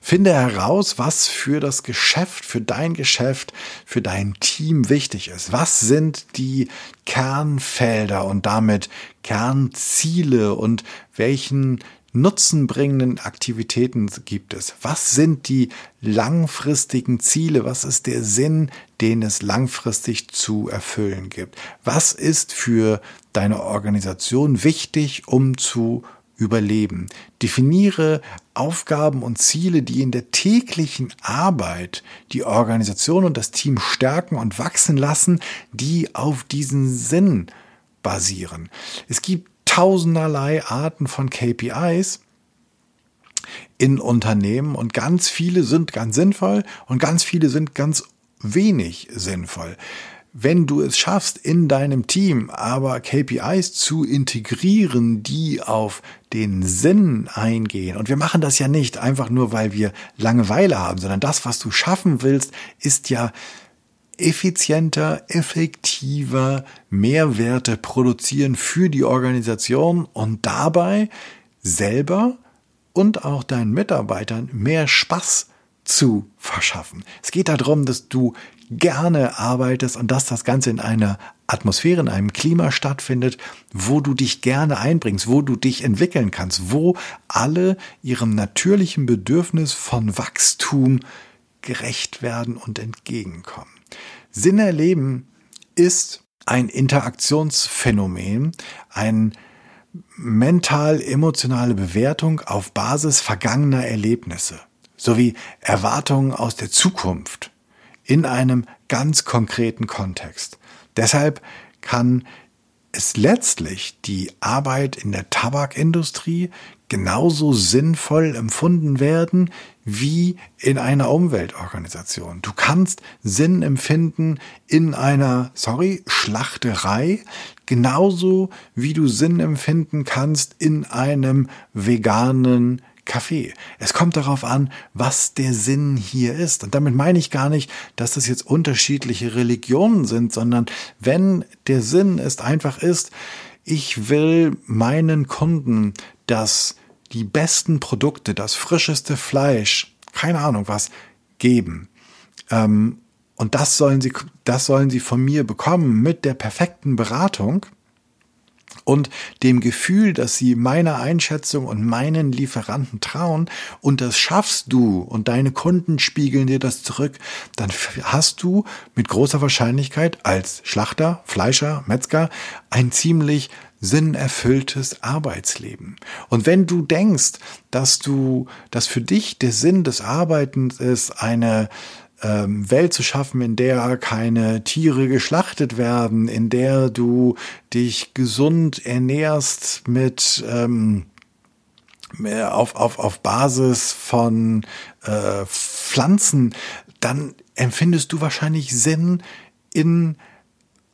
Finde heraus, was für das Geschäft, für dein Geschäft, für dein Team wichtig ist. Was sind die Kernfelder und damit Kernziele und welchen nutzenbringenden Aktivitäten gibt es? Was sind die langfristigen Ziele? Was ist der Sinn, den es langfristig zu erfüllen gibt? Was ist für deine Organisation wichtig, um zu überleben? Definiere Aufgaben und Ziele, die in der täglichen Arbeit die Organisation und das Team stärken und wachsen lassen, die auf diesen Sinn basieren. Es gibt tausenderlei Arten von KPIs in Unternehmen und ganz viele sind ganz sinnvoll und ganz viele sind ganz wenig sinnvoll. Wenn du es schaffst, in deinem Team aber KPIs zu integrieren, die auf den Sinn eingehen, und wir machen das ja nicht einfach nur, weil wir Langeweile haben, sondern das, was du schaffen willst, ist ja effizienter, effektiver Mehrwerte produzieren für die Organisation und dabei selber und auch deinen Mitarbeitern mehr Spaß zu verschaffen. Es geht darum, dass du gerne arbeitest und dass das Ganze in einer Atmosphäre, in einem Klima stattfindet, wo du dich gerne einbringst, wo du dich entwickeln kannst, wo alle ihrem natürlichen Bedürfnis von Wachstum gerecht werden und entgegenkommen. Sinn erleben ist ein Interaktionsphänomen, ein mental-emotionale Bewertung auf Basis vergangener Erlebnisse sowie Erwartungen aus der Zukunft in einem ganz konkreten Kontext. Deshalb kann es letztlich die Arbeit in der Tabakindustrie genauso sinnvoll empfunden werden wie in einer Umweltorganisation. Du kannst Sinn empfinden in einer, sorry, Schlachterei, genauso wie du Sinn empfinden kannst in einem veganen Kaffee. Es kommt darauf an, was der Sinn hier ist. Und damit meine ich gar nicht, dass das jetzt unterschiedliche Religionen sind, sondern wenn der Sinn ist einfach ist, ich will meinen Kunden das die besten Produkte, das frischeste Fleisch, keine Ahnung was, geben. Ähm, und das sollen sie, das sollen sie von mir bekommen mit der perfekten Beratung und dem Gefühl, dass sie meiner Einschätzung und meinen Lieferanten trauen und das schaffst du und deine Kunden spiegeln dir das zurück, dann hast du mit großer Wahrscheinlichkeit als Schlachter, Fleischer, Metzger ein ziemlich sinnerfülltes Arbeitsleben. Und wenn du denkst, dass du, dass für dich der Sinn des Arbeitens ist, eine ähm, Welt zu schaffen, in der keine Tiere geschlachtet werden, in der du dich gesund ernährst mit ähm, auf, auf, auf Basis von äh, Pflanzen, dann empfindest du wahrscheinlich Sinn in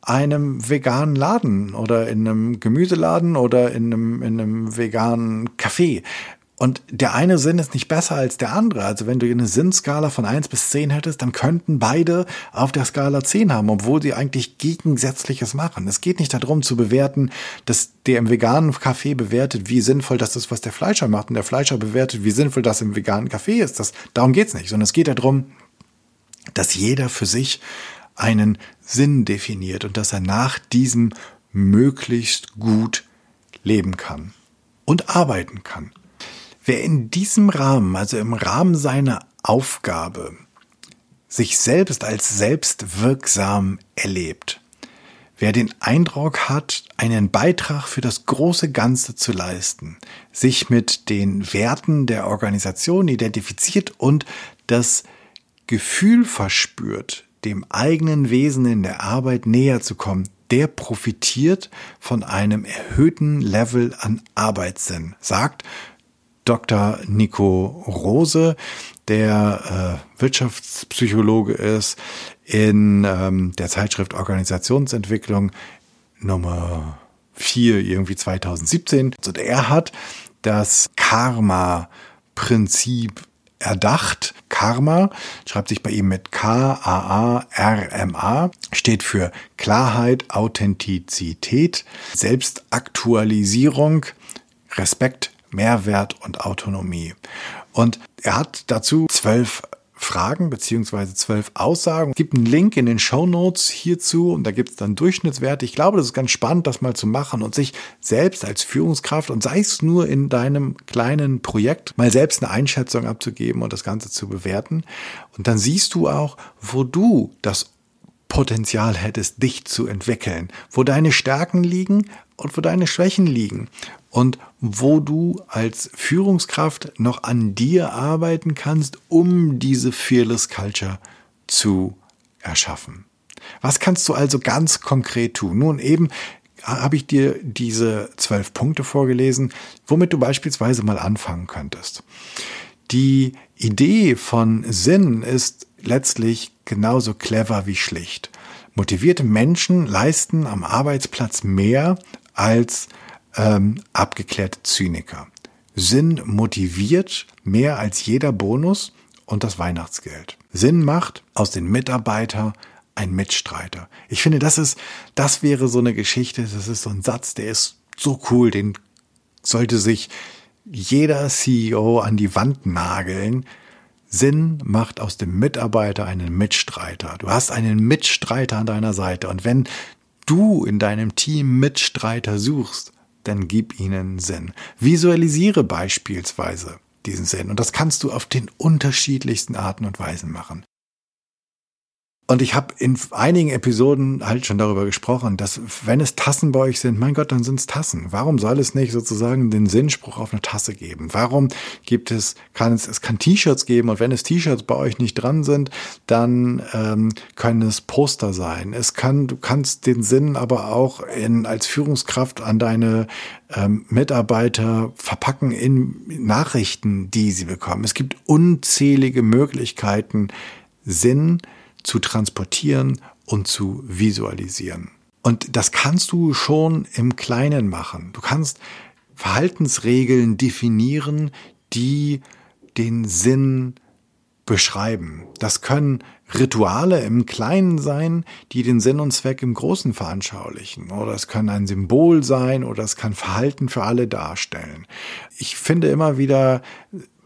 einem veganen Laden oder in einem Gemüseladen oder in einem, in einem veganen Café. Und der eine Sinn ist nicht besser als der andere. Also wenn du eine Sinnskala von eins bis zehn hättest, dann könnten beide auf der Skala zehn haben, obwohl sie eigentlich Gegensätzliches machen. Es geht nicht darum zu bewerten, dass der im veganen Café bewertet, wie sinnvoll das ist, was der Fleischer macht. Und der Fleischer bewertet, wie sinnvoll das im veganen Café ist. Das, darum geht's nicht, sondern es geht darum, dass jeder für sich einen Sinn definiert und dass er nach diesem möglichst gut leben kann und arbeiten kann. Wer in diesem Rahmen, also im Rahmen seiner Aufgabe, sich selbst als selbstwirksam erlebt, wer den Eindruck hat, einen Beitrag für das große Ganze zu leisten, sich mit den Werten der Organisation identifiziert und das Gefühl verspürt, dem eigenen Wesen in der Arbeit näher zu kommen, der profitiert von einem erhöhten Level an Arbeitssinn, sagt Dr. Nico Rose, der äh, Wirtschaftspsychologe ist, in ähm, der Zeitschrift Organisationsentwicklung Nummer 4, irgendwie 2017. Und er hat das Karma-Prinzip erdacht. Karma schreibt sich bei ihm mit K-A-A-R-M-A, steht für Klarheit, Authentizität, Selbstaktualisierung, Respekt, Mehrwert und Autonomie. Und er hat dazu zwölf Fragen beziehungsweise zwölf Aussagen. Es gibt einen Link in den Show Notes hierzu und da gibt es dann Durchschnittswerte. Ich glaube, das ist ganz spannend, das mal zu machen und sich selbst als Führungskraft und sei es nur in deinem kleinen Projekt mal selbst eine Einschätzung abzugeben und das Ganze zu bewerten. Und dann siehst du auch, wo du das Potenzial hättest, dich zu entwickeln, wo deine Stärken liegen und wo deine Schwächen liegen und wo du als Führungskraft noch an dir arbeiten kannst, um diese Fearless Culture zu erschaffen. Was kannst du also ganz konkret tun? Nun eben habe ich dir diese zwölf Punkte vorgelesen, womit du beispielsweise mal anfangen könntest. Die Idee von Sinn ist letztlich genauso clever wie schlicht. Motivierte Menschen leisten am Arbeitsplatz mehr als ähm, abgeklärte Zyniker. Sinn motiviert mehr als jeder Bonus und das Weihnachtsgeld. Sinn macht aus den Mitarbeiter ein Mitstreiter. Ich finde, das ist, das wäre so eine Geschichte, das ist so ein Satz, der ist so cool, den sollte sich jeder CEO an die Wand nageln. Sinn macht aus dem Mitarbeiter einen Mitstreiter. Du hast einen Mitstreiter an deiner Seite. Und wenn du in deinem Team Mitstreiter suchst, dann gib ihnen Sinn. Visualisiere beispielsweise diesen Sinn. Und das kannst du auf den unterschiedlichsten Arten und Weisen machen. Und ich habe in einigen Episoden halt schon darüber gesprochen, dass wenn es Tassen bei euch sind, mein Gott, dann sind es Tassen. Warum soll es nicht sozusagen den Sinnspruch auf eine Tasse geben? Warum gibt es, kann es, es kann T-Shirts geben und wenn es T-Shirts bei euch nicht dran sind, dann ähm, können es Poster sein. Es kann, du kannst den Sinn aber auch in, als Führungskraft an deine ähm, Mitarbeiter verpacken in Nachrichten, die sie bekommen. Es gibt unzählige Möglichkeiten, Sinn zu transportieren und zu visualisieren. Und das kannst du schon im Kleinen machen. Du kannst Verhaltensregeln definieren, die den Sinn beschreiben. Das können Rituale im Kleinen sein, die den Sinn und Zweck im Großen veranschaulichen. Oder es kann ein Symbol sein oder es kann Verhalten für alle darstellen. Ich finde immer wieder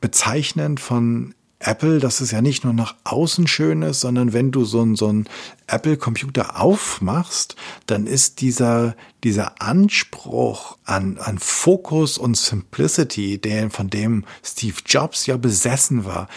bezeichnend von Apple, dass es ja nicht nur nach außen schön ist, sondern wenn du so ein, so ein Apple-Computer aufmachst, dann ist dieser, dieser Anspruch an, an Fokus und Simplicity, der, von dem Steve Jobs ja besessen war,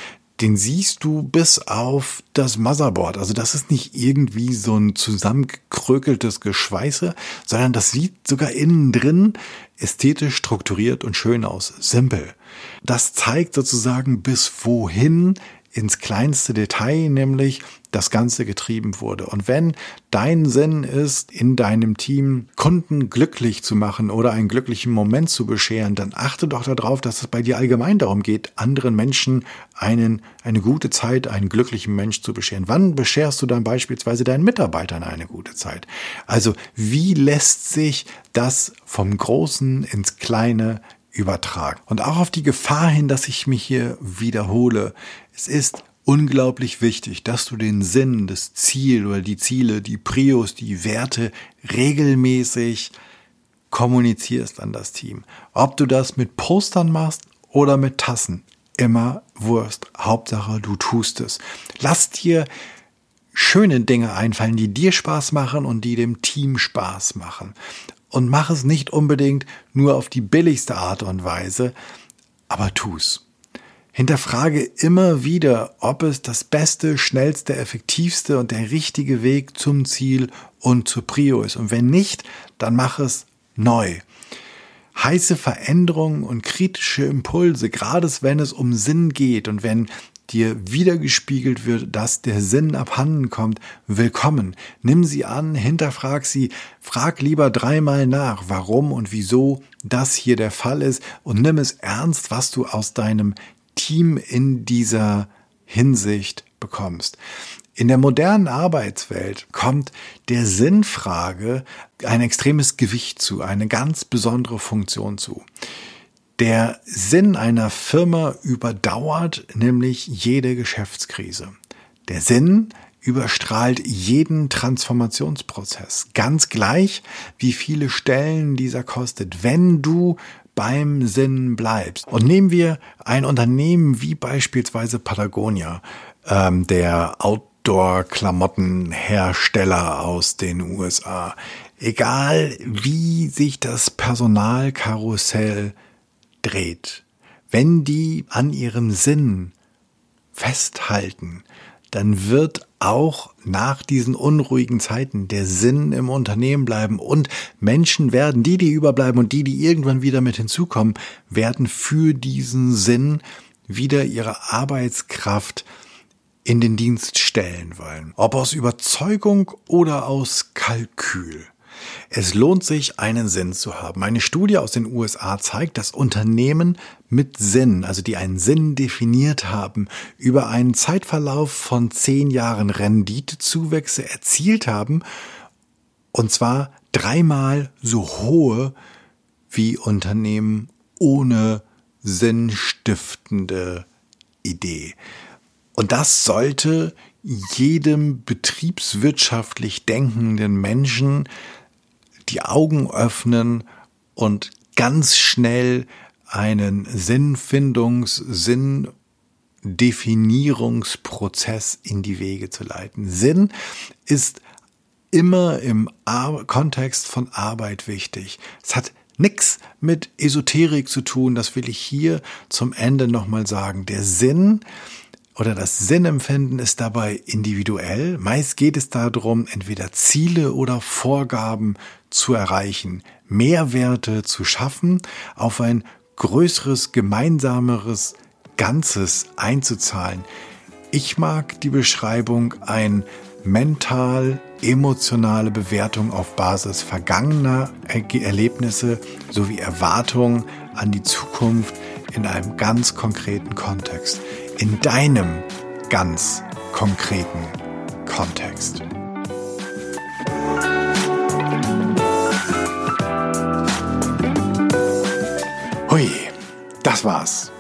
den siehst du bis auf das Motherboard. Also das ist nicht irgendwie so ein zusammengekrökeltes Geschweiße, sondern das sieht sogar innen drin ästhetisch strukturiert und schön aus. Simpel. Das zeigt sozusagen bis wohin ins kleinste Detail, nämlich das Ganze getrieben wurde. Und wenn dein Sinn ist, in deinem Team Kunden glücklich zu machen oder einen glücklichen Moment zu bescheren, dann achte doch darauf, dass es bei dir allgemein darum geht, anderen Menschen einen, eine gute Zeit, einen glücklichen Mensch zu bescheren. Wann bescherst du dann beispielsweise deinen Mitarbeitern eine gute Zeit? Also wie lässt sich das vom Großen ins Kleine übertragen? Und auch auf die Gefahr hin, dass ich mich hier wiederhole. Es ist unglaublich wichtig, dass du den Sinn, das Ziel oder die Ziele, die Prios, die Werte regelmäßig kommunizierst an das Team. Ob du das mit Postern machst oder mit Tassen, immer Wurst. Hauptsache, du tust es. Lass dir schöne Dinge einfallen, die dir Spaß machen und die dem Team Spaß machen. Und mach es nicht unbedingt nur auf die billigste Art und Weise, aber tu's. Hinterfrage immer wieder, ob es das beste, schnellste, effektivste und der richtige Weg zum Ziel und zur Prio ist. Und wenn nicht, dann mach es neu. Heiße Veränderungen und kritische Impulse, gerade wenn es um Sinn geht und wenn dir wiedergespiegelt wird, dass der Sinn abhanden kommt, willkommen. Nimm sie an, hinterfrag sie, frag lieber dreimal nach, warum und wieso das hier der Fall ist und nimm es ernst, was du aus deinem Team in dieser Hinsicht bekommst. In der modernen Arbeitswelt kommt der Sinnfrage ein extremes Gewicht zu, eine ganz besondere Funktion zu. Der Sinn einer Firma überdauert nämlich jede Geschäftskrise. Der Sinn überstrahlt jeden Transformationsprozess. Ganz gleich, wie viele Stellen dieser kostet. Wenn du beim Sinn bleibst. Und nehmen wir ein Unternehmen wie beispielsweise Patagonia, ähm, der Outdoor-Klamottenhersteller aus den USA. Egal wie sich das Personalkarussell dreht, wenn die an ihrem Sinn festhalten, dann wird auch nach diesen unruhigen Zeiten der Sinn im Unternehmen bleiben und Menschen werden, die, die überbleiben und die, die irgendwann wieder mit hinzukommen, werden für diesen Sinn wieder ihre Arbeitskraft in den Dienst stellen wollen. Ob aus Überzeugung oder aus Kalkül. Es lohnt sich, einen Sinn zu haben. Eine Studie aus den USA zeigt, dass Unternehmen mit Sinn, also die einen Sinn definiert haben, über einen Zeitverlauf von zehn Jahren Renditezuwächse erzielt haben, und zwar dreimal so hohe wie Unternehmen ohne sinnstiftende Idee. Und das sollte jedem betriebswirtschaftlich denkenden Menschen die Augen öffnen und ganz schnell einen Sinnfindungs-, Sinndefinierungsprozess in die Wege zu leiten. Sinn ist immer im Ar Kontext von Arbeit wichtig. Es hat nichts mit Esoterik zu tun, das will ich hier zum Ende nochmal sagen. Der Sinn oder das Sinnempfinden ist dabei individuell. Meist geht es darum, entweder Ziele oder Vorgaben zu erreichen, Mehrwerte zu schaffen, auf ein größeres, gemeinsameres Ganzes einzuzahlen. Ich mag die Beschreibung ein mental emotionale Bewertung auf Basis vergangener Erlebnisse sowie Erwartungen an die Zukunft in einem ganz konkreten Kontext in deinem ganz konkreten Kontext. Das war's.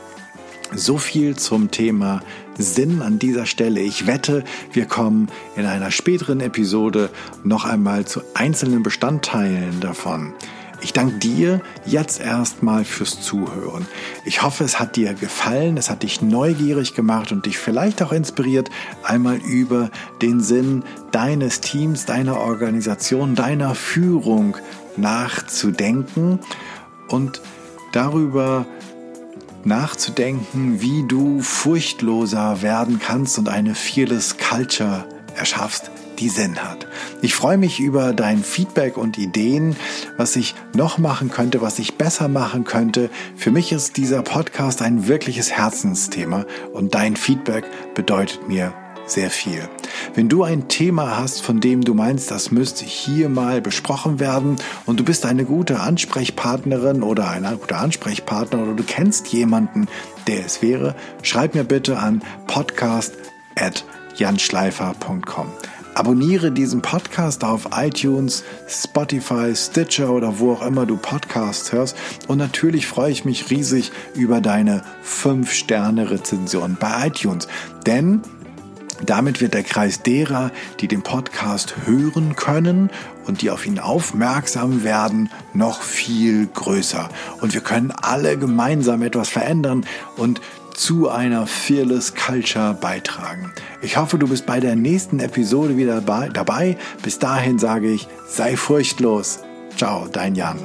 So viel zum Thema Sinn an dieser Stelle. Ich wette, wir kommen in einer späteren Episode noch einmal zu einzelnen Bestandteilen davon. Ich danke dir jetzt erstmal fürs Zuhören. Ich hoffe, es hat dir gefallen, es hat dich neugierig gemacht und dich vielleicht auch inspiriert, einmal über den Sinn deines Teams, deiner Organisation, deiner Führung nachzudenken und darüber nachzudenken, wie du furchtloser werden kannst und eine Fearless Culture erschaffst, die Sinn hat. Ich freue mich über dein Feedback und Ideen, was ich noch machen könnte, was ich besser machen könnte. Für mich ist dieser Podcast ein wirkliches Herzensthema und dein Feedback bedeutet mir sehr viel. Wenn du ein Thema hast, von dem du meinst, das müsste hier mal besprochen werden und du bist eine gute Ansprechpartnerin oder ein guter Ansprechpartner oder du kennst jemanden, der es wäre, schreib mir bitte an podcast@janschleifer.com. Abonniere diesen Podcast auf iTunes, Spotify, Stitcher oder wo auch immer du Podcasts hörst. Und natürlich freue ich mich riesig über deine 5-Sterne-Rezension bei iTunes. Denn damit wird der Kreis derer, die den Podcast hören können und die auf ihn aufmerksam werden, noch viel größer. Und wir können alle gemeinsam etwas verändern und zu einer Fearless Culture beitragen. Ich hoffe, du bist bei der nächsten Episode wieder dabei. Bis dahin sage ich, sei furchtlos. Ciao, dein Jan.